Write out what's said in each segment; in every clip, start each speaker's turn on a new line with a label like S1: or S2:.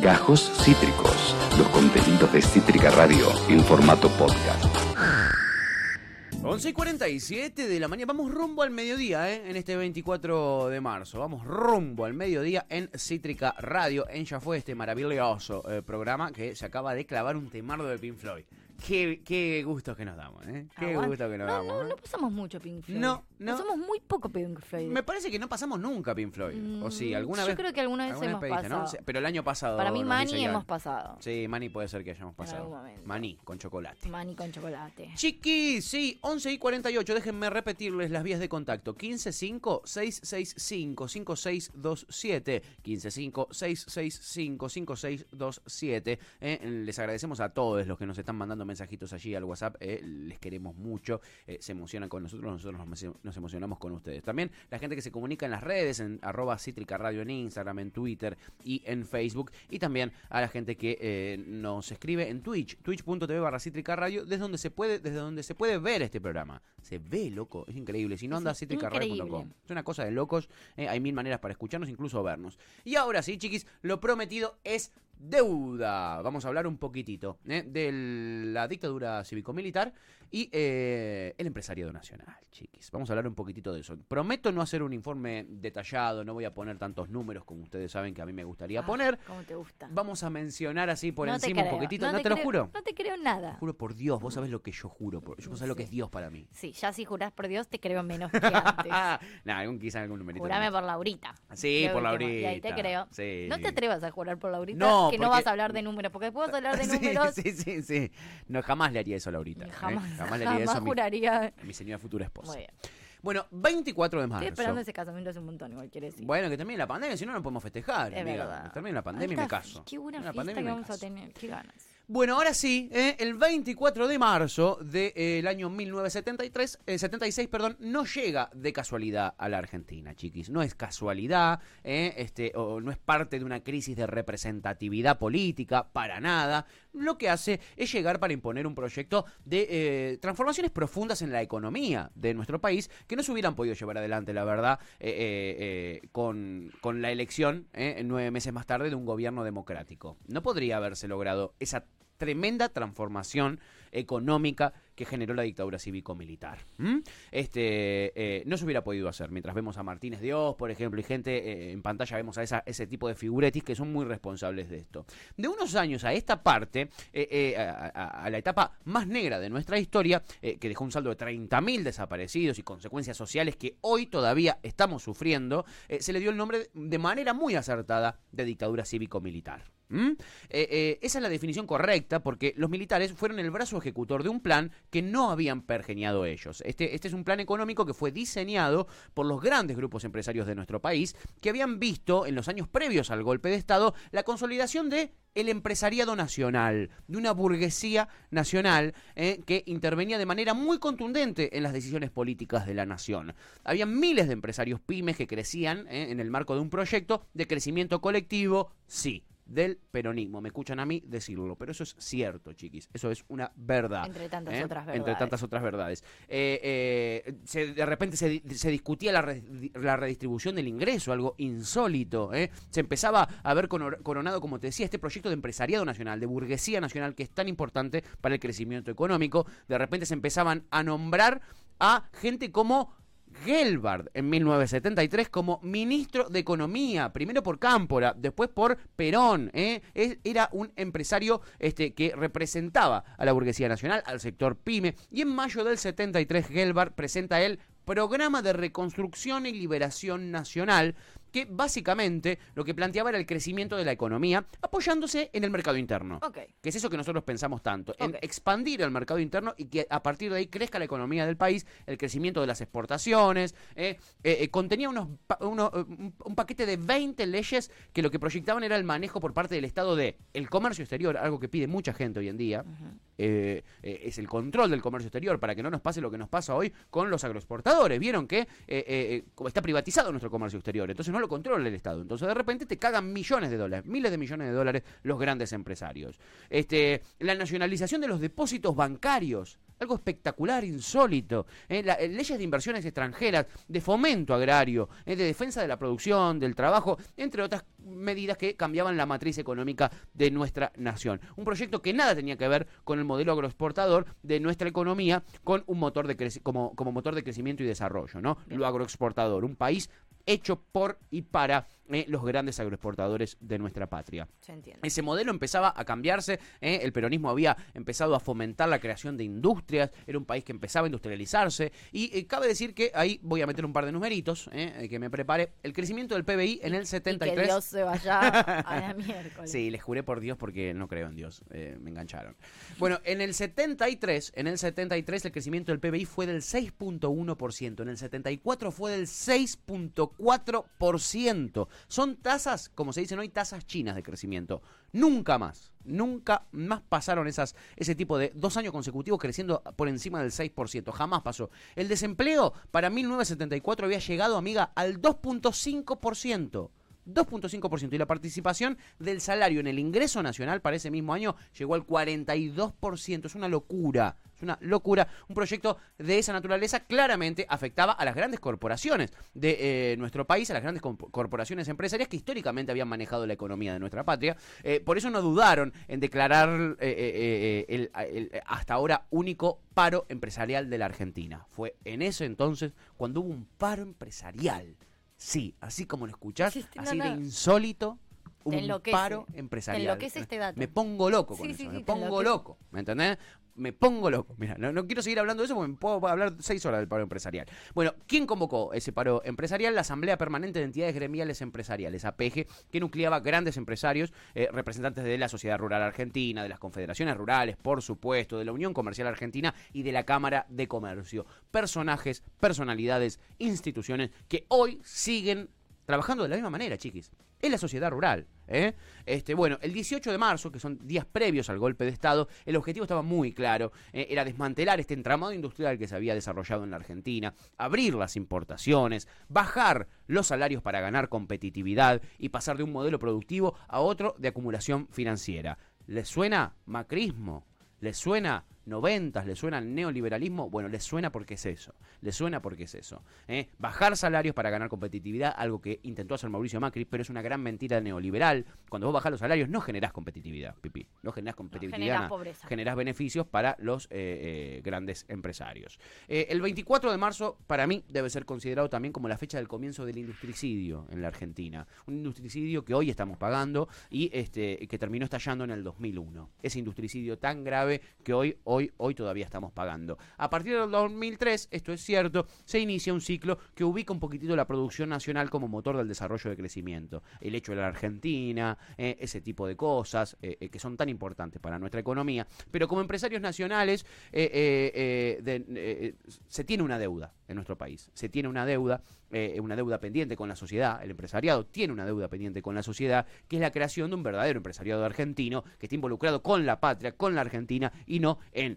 S1: Gajos Cítricos, los contenidos de Cítrica Radio en formato podcast.
S2: 11 y 47 de la mañana. Vamos rumbo al mediodía, ¿eh? En este 24 de marzo. Vamos rumbo al mediodía en Cítrica Radio. En ya fue este maravilloso eh, programa que se acaba de clavar un temardo de Pink Floyd. Qué, qué gusto que nos damos, ¿eh? Qué
S3: Aguante.
S2: gusto que nos
S3: no,
S2: damos.
S3: No,
S2: ¿eh?
S3: no pasamos mucho Pink Floyd.
S2: No, no.
S3: Pasamos muy poco Pink Floyd.
S2: Me parece que no pasamos nunca Pink Floyd. o sí,
S3: Mm,
S2: alguna
S3: yo
S2: vez.
S3: creo que alguna vez hemos
S2: pediste,
S3: pasado.
S2: Sí, Pero el año pasado.
S3: Para mí,
S2: nos
S3: Mani
S2: dice Iván.
S3: hemos pasado.
S2: Sí, Mani puede ser que hayamos pasado.
S3: momento.
S2: Maní con chocolate.
S3: Mani con chocolate.
S2: Chiqui, sí, 11 y 48. Déjenme repetirles las vías de contacto. 155-665-5627. 155-665-5627. Eh, les agradecemos a todos los que nos están mandando mensajitos allí al WhatsApp. eh, les queremos mucho. eh, se emocionan con nosotros. Nosotros nos, nos emocionamos con ustedes. También la gente que se comunica en las redes, en arroba cítrica radio en Instagram, en Twitter y en Facebook. Y también a la gente que eh, nos escribe en Twitch, twitch.tv barra cítrica radio, desde donde se puede, desde donde se puede ver este programa. Se ve, loco, es increíble. Si no anda a
S3: Es
S2: una cosa de locos. hay mil maneras para escucharnos, incluso vernos. Y ahora sí, chiquis, lo prometido es deuda. Vamos a hablar un poquitito eh, de la dictadura cívico-militar y eh, el empresariado nacional, chiquis. Vamos a hablar un poquitito de eso. Prometo no hacer un informe detallado, no voy a poner tantos números como ustedes saben que a mí me gustaría
S3: Ah,
S2: poner.
S3: ¿Cómo te gusta?
S2: Vamos a mencionar así por
S3: No
S2: encima un poquitito. No, te, lo
S3: creo-
S2: juro.
S3: No te creo nada.
S2: Juro por Dios, vos sabés lo que yo juro. Por, yo sabés lo que es Dios para mí.
S3: Sí, ya si jurás por Dios, te creo menos que antes.
S2: nah, algún, quizá algún numerito.
S3: Jurame por Laurita.
S2: Sí, por
S3: última, Y ahí te
S2: Laurita.
S3: creo.
S2: Sí.
S3: No te atrevas a jurar por Laurita,
S2: No,
S3: que no vas a hablar de números, porque después vas a hablar de
S2: Sí,
S3: números.
S2: Sí, sí, sí. No, jamás le haría eso a Laurita. ¿eh?
S3: Jamás,
S2: Jamás le haría eso a mi,
S3: juraría.
S2: a mi señora futura esposa.
S3: Muy bien.
S2: Bueno, 24 de marzo.
S3: Estoy esperando ese casamiento hace un montón, igual quiere decir.
S2: Bueno, que termine la pandemia, si no, no podemos festejar.
S3: es
S2: amiga.
S3: verdad.
S2: Termine la pandemia y me caso.
S3: Qué buena
S2: La
S3: fiesta que vamos a tener. Qué ganas.
S2: Bueno, ahora sí, ¿eh? el 24 de marzo del año 1973, eh, 76, perdón, no llega de casualidad a la Argentina, chiquis. No es casualidad, ¿eh? este, o no es parte de una crisis de representatividad política, para nada. Lo que hace es llegar para imponer un proyecto de eh, transformaciones profundas en la economía de nuestro país que no se hubieran podido llevar adelante, la verdad, eh, eh, eh, con, con la elección, ¿eh? nueve meses más tarde, de un gobierno democrático. No podría haberse logrado esa tremenda transformación económica que generó la dictadura cívico-militar. Este, eh, no se hubiera podido hacer. Mientras vemos a Martínez Dios, por ejemplo, y gente eh, en pantalla, vemos a ese tipo de figuretis que son muy responsables de esto. De unos años a esta parte, eh, a, la etapa más negra de nuestra historia, que dejó un saldo de 30.000 desaparecidos y consecuencias sociales que hoy todavía estamos sufriendo, se le dio el nombre de manera muy acertada de dictadura cívico-militar. Esa es la definición correcta porque los militares fueron el brazo ejecutor de un plan que no habían pergeniado ellos. Este, este es un plan económico que fue diseñado por los grandes grupos empresarios de nuestro país que habían visto en los años previos al golpe de Estado la consolidación de el empresariado nacional, de una burguesía nacional eh, que intervenía de manera muy contundente en las decisiones políticas de la nación. Había miles de empresarios pymes que crecían eh, en el marco de un proyecto de crecimiento colectivo, sí, del peronismo. Me escuchan a mí decirlo, pero eso es cierto, chiquis. Eso es una verdad.
S3: Entre tantas
S2: ¿eh?
S3: otras
S2: Entre
S3: verdades.
S2: tantas otras verdades. Eh, eh, se- de repente se, di- se discutía la, re- la redistribución del ingreso, algo insólito. Se empezaba a ver coronado, como te decía, este proyecto de empresariado nacional, de burguesía nacional, que es tan importante para el crecimiento económico. De repente se empezaban a nombrar a gente como Gelbard en 1973 como ministro de Economía, primero por Cámpora, después por Perón. ¿eh? Era un empresario este, que representaba a la burguesía nacional, al sector pyme, y en mayo del 73 Gelbard presenta el Programa de Reconstrucción y Liberación Nacional, que básicamente lo que planteaba era el crecimiento de la economía apoyándose en el mercado interno. Que es eso que nosotros pensamos tanto, en expandir el mercado interno y que a partir de ahí crezca la economía del país, el crecimiento de las exportaciones. eh, eh, eh, contenía unos, eh, un, paquete de 20 leyes que lo que proyectaban era el manejo por parte del Estado de el comercio exterior, algo que pide mucha gente hoy en día. Eh, es el control del comercio exterior para que no nos pase lo que nos pasa hoy con los agroexportadores. Vieron que eh, eh, eh, está privatizado nuestro comercio exterior, entonces no lo controla el Estado. Entonces de repente te cagan millones de dólares, miles de millones de dólares los grandes empresarios. Este, la nacionalización de los depósitos bancarios algo espectacular, insólito. ¿eh? La- eh, leyes de inversiones extranjeras, de fomento agrario, ¿eh? de defensa de la producción, del trabajo, entre otras medidas que cambiaban la matriz económica de nuestra nación. Un proyecto que nada tenía que ver con el modelo agroexportador de nuestra economía, con un motor de como, como motor de crecimiento y desarrollo, ¿no? Lo agroexportador, un país hecho por y para eh, los grandes agroexportadores de nuestra patria.
S3: Se entiende.
S2: Ese modelo empezaba a cambiarse, ¿eh? el peronismo había empezado a fomentar la creación de industrias, era un país que empezaba a industrializarse y eh, cabe decir que ahí voy a meter un par de numeritos, que me prepare, el crecimiento del PBI en el
S3: Y
S2: 73...
S3: que Dios se vaya a la miércoles.
S2: Sí, les juré por Dios porque no creo en Dios. me engancharon. Bueno, en el 73, en el 73 el crecimiento del PBI fue del 6.1%, en el 74 fue del 6.4%. Son tasas, como se dicen hoy, tasas chinas de crecimiento. Nunca más, nunca más pasaron esas, ese tipo de dos años consecutivos creciendo por encima del 6%. Jamás pasó. El desempleo para 1974 había llegado, amiga, al 2.5%. 2.5% y la participación del salario en el ingreso nacional para ese mismo año llegó al 42%. Es una locura, es una locura. Un proyecto de esa naturaleza claramente afectaba a las grandes corporaciones de eh, nuestro país, a las grandes corporaciones empresarias que históricamente habían manejado la economía de nuestra patria. Eh, por eso no dudaron en declarar eh, el hasta ahora único paro empresarial de la Argentina. Fue en ese entonces cuando hubo un paro empresarial. Sí, así como lo escuchás, así de insólito, un paro
S3: Te
S2: empresarial.
S3: enloquece este dato.
S2: Me pongo loco con
S3: Sí,
S2: eso,
S3: sí,
S2: me
S3: sí, te
S2: pongo loco, ¿me entendés? Me pongo loco. Mira, no, no quiero seguir hablando de eso porque me puedo hablar seis horas del paro empresarial. Bueno, ¿quién convocó ese paro empresarial? La Asamblea Permanente de Entidades Gremiales Empresariales, APG, que nucleaba grandes empresarios, eh, representantes de la Sociedad Rural Argentina, de las confederaciones rurales, por supuesto, de la Unión Comercial Argentina y de la Cámara de Comercio. Personajes, personalidades, instituciones que hoy siguen trabajando de la misma manera, chiquis. Es la sociedad rural. ¿eh? Este, bueno, el 18 de marzo, que son días previos al golpe de Estado, el objetivo estaba muy claro. eh, era desmantelar este entramado industrial que se había desarrollado en la Argentina, abrir las importaciones, bajar los salarios para ganar competitividad y pasar de un modelo productivo a otro de acumulación financiera. ¿Les suena macrismo? ¿Les suena noventas? ¿Les suena el neoliberalismo? Bueno, les suena porque es eso. Les suena porque es eso. ¿eh? Bajar salarios para ganar competitividad, algo que intentó hacer Mauricio Macri, pero es una gran mentira neoliberal. Cuando vos bajás los salarios no generás competitividad, Pipi. No generás competitividad.
S3: generás
S2: nada.
S3: pobreza.
S2: Generás beneficios para los eh, eh, grandes empresarios. El 24 de marzo, para mí, debe ser considerado también como la fecha del comienzo del industricidio en la Argentina. Un industricidio que hoy estamos pagando y este, que terminó estallando en el 2001. Ese industricidio tan grave que hoy, hoy, hoy todavía estamos pagando. A partir del 2003, esto es cierto, se inicia un ciclo que ubica un poquitito la producción nacional como motor del desarrollo de crecimiento. El hecho de la Argentina, eh, ese tipo de cosas eh, eh, que son tan importantes para nuestra economía. Pero como empresarios nacionales, se tiene una deuda en nuestro país. Se tiene una deuda, una deuda pendiente con la sociedad. El empresariado tiene una deuda pendiente con la sociedad, que es la creación de un verdadero empresariado argentino que esté involucrado con la patria, con la Argentina y no en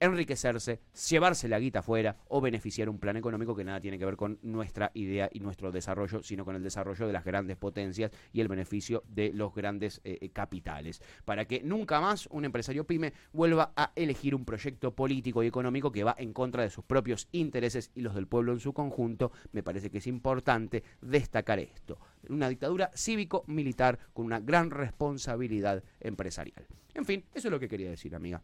S2: enriquecerse, llevarse la guita afuera o beneficiar un plan económico que nada tiene que ver con nuestra idea y nuestro desarrollo, sino con el desarrollo de las grandes potencias y el beneficio de los grandes eh, eh, capitales. Para que nunca más un empresario pyme vuelva a elegir un proyecto político y económico que va en contra de sus propios intereses y los del pueblo en su conjunto, me parece que es importante destacar esto. Una dictadura cívico-militar con una gran responsabilidad empresarial. En fin, eso es lo que quería decir, amiga.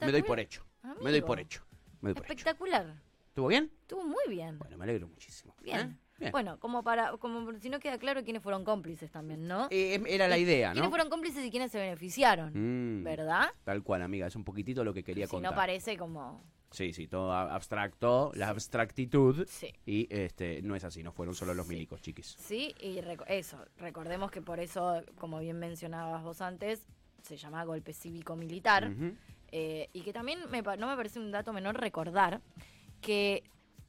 S2: Me doy por hecho. Me doy por hecho. Me doy por hecho.
S3: Espectacular.
S2: ¿Estuvo bien?
S3: Estuvo muy bien.
S2: Bueno, me alegro muchísimo.
S3: Bien.
S2: ¿Eh? Bien.
S3: Bueno, como para, como si no queda claro quiénes fueron cómplices también, ¿no?
S2: Eh, era la idea,
S3: ¿Quiénes
S2: ¿no?
S3: fueron cómplices y quiénes se beneficiaron?
S2: Mm,
S3: ¿Verdad?
S2: Tal cual, amiga. Es un poquitito lo que quería
S3: si
S2: contar.
S3: no parece como...
S2: Sí, sí, todo abstracto, la abstractitud.
S3: Sí.
S2: Y este no es así, no fueron solo los milicos, chiquis.
S3: Sí, y reco- eso, recordemos que por eso, como bien mencionabas vos antes, se llama golpe cívico-militar. Eh, y que también me no me parece un dato menor recordar que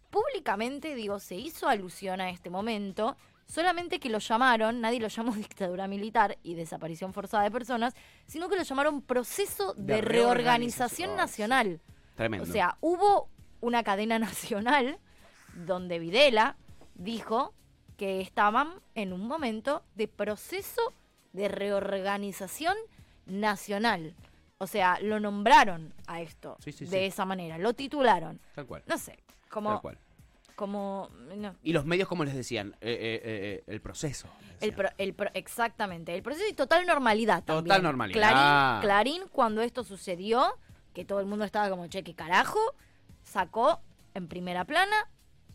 S3: públicamente, digo, se hizo alusión a este momento, solamente que lo llamaron, nadie lo llamó dictadura militar y desaparición forzada de personas, sino que lo llamaron proceso de,
S2: De
S3: reorganización
S2: reorganización.
S3: nacional.
S2: Tremendo.
S3: O sea, hubo una cadena nacional donde Videla dijo que estaban en un momento de proceso de reorganización nacional. O sea, lo nombraron a esto
S2: Sí, sí,
S3: de
S2: sí.
S3: esa manera, lo titularon.
S2: Tal cual.
S3: No sé,
S2: Tal
S3: como,
S2: cual.
S3: como no.
S2: Y los medios, como les decían, Eh, eh, eh, el proceso.
S3: El pro- el pro- exactamente, el proceso y total normalidad.
S2: Total
S3: también.
S2: normalidad.
S3: Clarín, Clarín, cuando esto sucedió, que todo el mundo estaba como, che, ¿qué carajo? Sacó en primera plana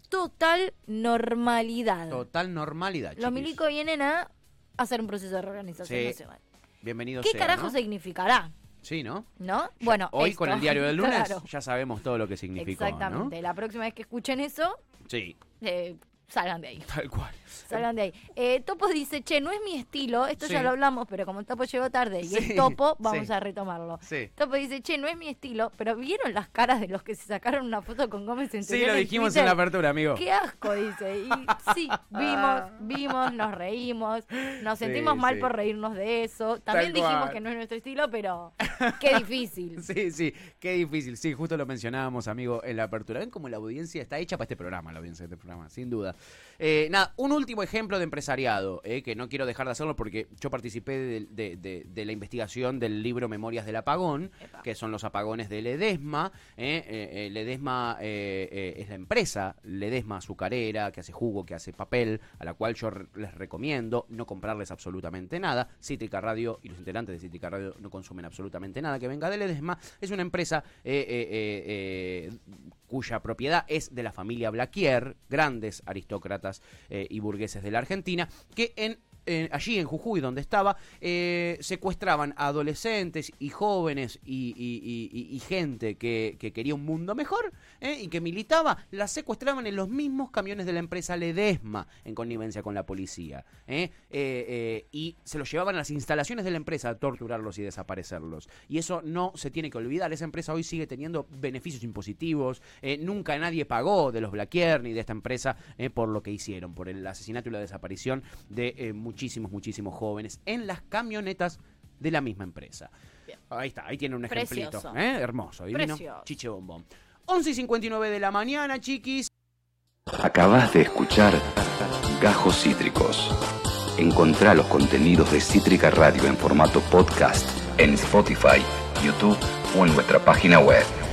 S3: total normalidad.
S2: Total normalidad.
S3: Los milicos vienen a hacer un proceso de reorganización
S2: Sí.
S3: nacional.
S2: Bienvenidos
S3: ¿Qué carajo
S2: ¿no?
S3: significa?
S2: Sí, ¿no?
S3: ¿No? Bueno,
S2: Hoy
S3: esto,
S2: con el diario del lunes
S3: claro.
S2: ya sabemos todo lo que significó,
S3: Exactamente. La próxima vez que escuchen eso.
S2: Sí,
S3: eh, salgan de ahí.
S2: tal cual.
S3: Salgan de ahí. Eh, Topo dice, che, no es mi estilo, esto ya
S2: Sí.
S3: lo hablamos, pero como Topo llegó tarde y
S2: Sí,
S3: es Topo, vamos
S2: sí.
S3: a retomarlo.
S2: Sí.
S3: Topo dice, che, no es mi estilo, pero ¿vieron las caras de los que se sacaron una foto con Gómez
S2: Sí,
S3: Centurión
S2: lo
S3: en
S2: dijimos en la apertura, amigo.
S3: Qué asco, dice. Y sí, vimos, vimos, nos reímos, nos
S2: Sí,
S3: sentimos mal
S2: sí.
S3: por reírnos de eso. También
S2: Tal
S3: dijimos
S2: cual.
S3: que no es nuestro estilo, pero qué difícil.
S2: Sí, sí, qué difícil. Sí, justo lo mencionábamos, amigo, en la apertura. Ven cómo la audiencia está hecha para este programa, la audiencia de este programa, sin duda. Eh, nada, un último ejemplo de empresariado, eh, que no quiero dejar de hacerlo porque yo participé de, de- de- de la investigación del libro Memorias del Apagón,
S3: Epa.
S2: que son los apagones de Ledesma. eh, eh, eh, Ledesma eh, es la empresa, Ledesma azucarera, que hace jugo, que hace papel, a la cual yo les recomiendo no comprarles absolutamente nada. Cítrica Radio y los integrantes de Cítrica Radio no consumen absolutamente nada que venga de Ledesma. Es una empresa cuya propiedad es de la familia Blaquier, grandes aristócratas eh, y burgueses de la Argentina, que en allí en Jujuy, donde estaba, eh, secuestraban a adolescentes y jóvenes y, gente que, que quería un mundo mejor eh, y que militaba, las secuestraban en los mismos camiones de la empresa Ledesma en connivencia con la policía. eh, y se los llevaban a las instalaciones de la empresa a torturarlos y desaparecerlos. Y eso no se tiene que olvidar. Esa empresa hoy sigue teniendo beneficios impositivos. nunca nadie pagó de los Blaquier ni de esta empresa por lo que hicieron, por el asesinato y la desaparición de eh, muchísimos, muchísimos jóvenes en las camionetas de la misma empresa.
S3: Bien.
S2: Ahí está, ahí tiene un ejemplito.
S3: Precioso.
S2: ¿eh? Hermoso, divino.
S3: Precioso.
S2: Chiche bombón. 11 y 59 de la mañana, chiquis.
S1: Acabas de escuchar Gajos Cítricos. Encontrá los contenidos de Cítrica Radio en formato podcast en Spotify, YouTube o en nuestra página web.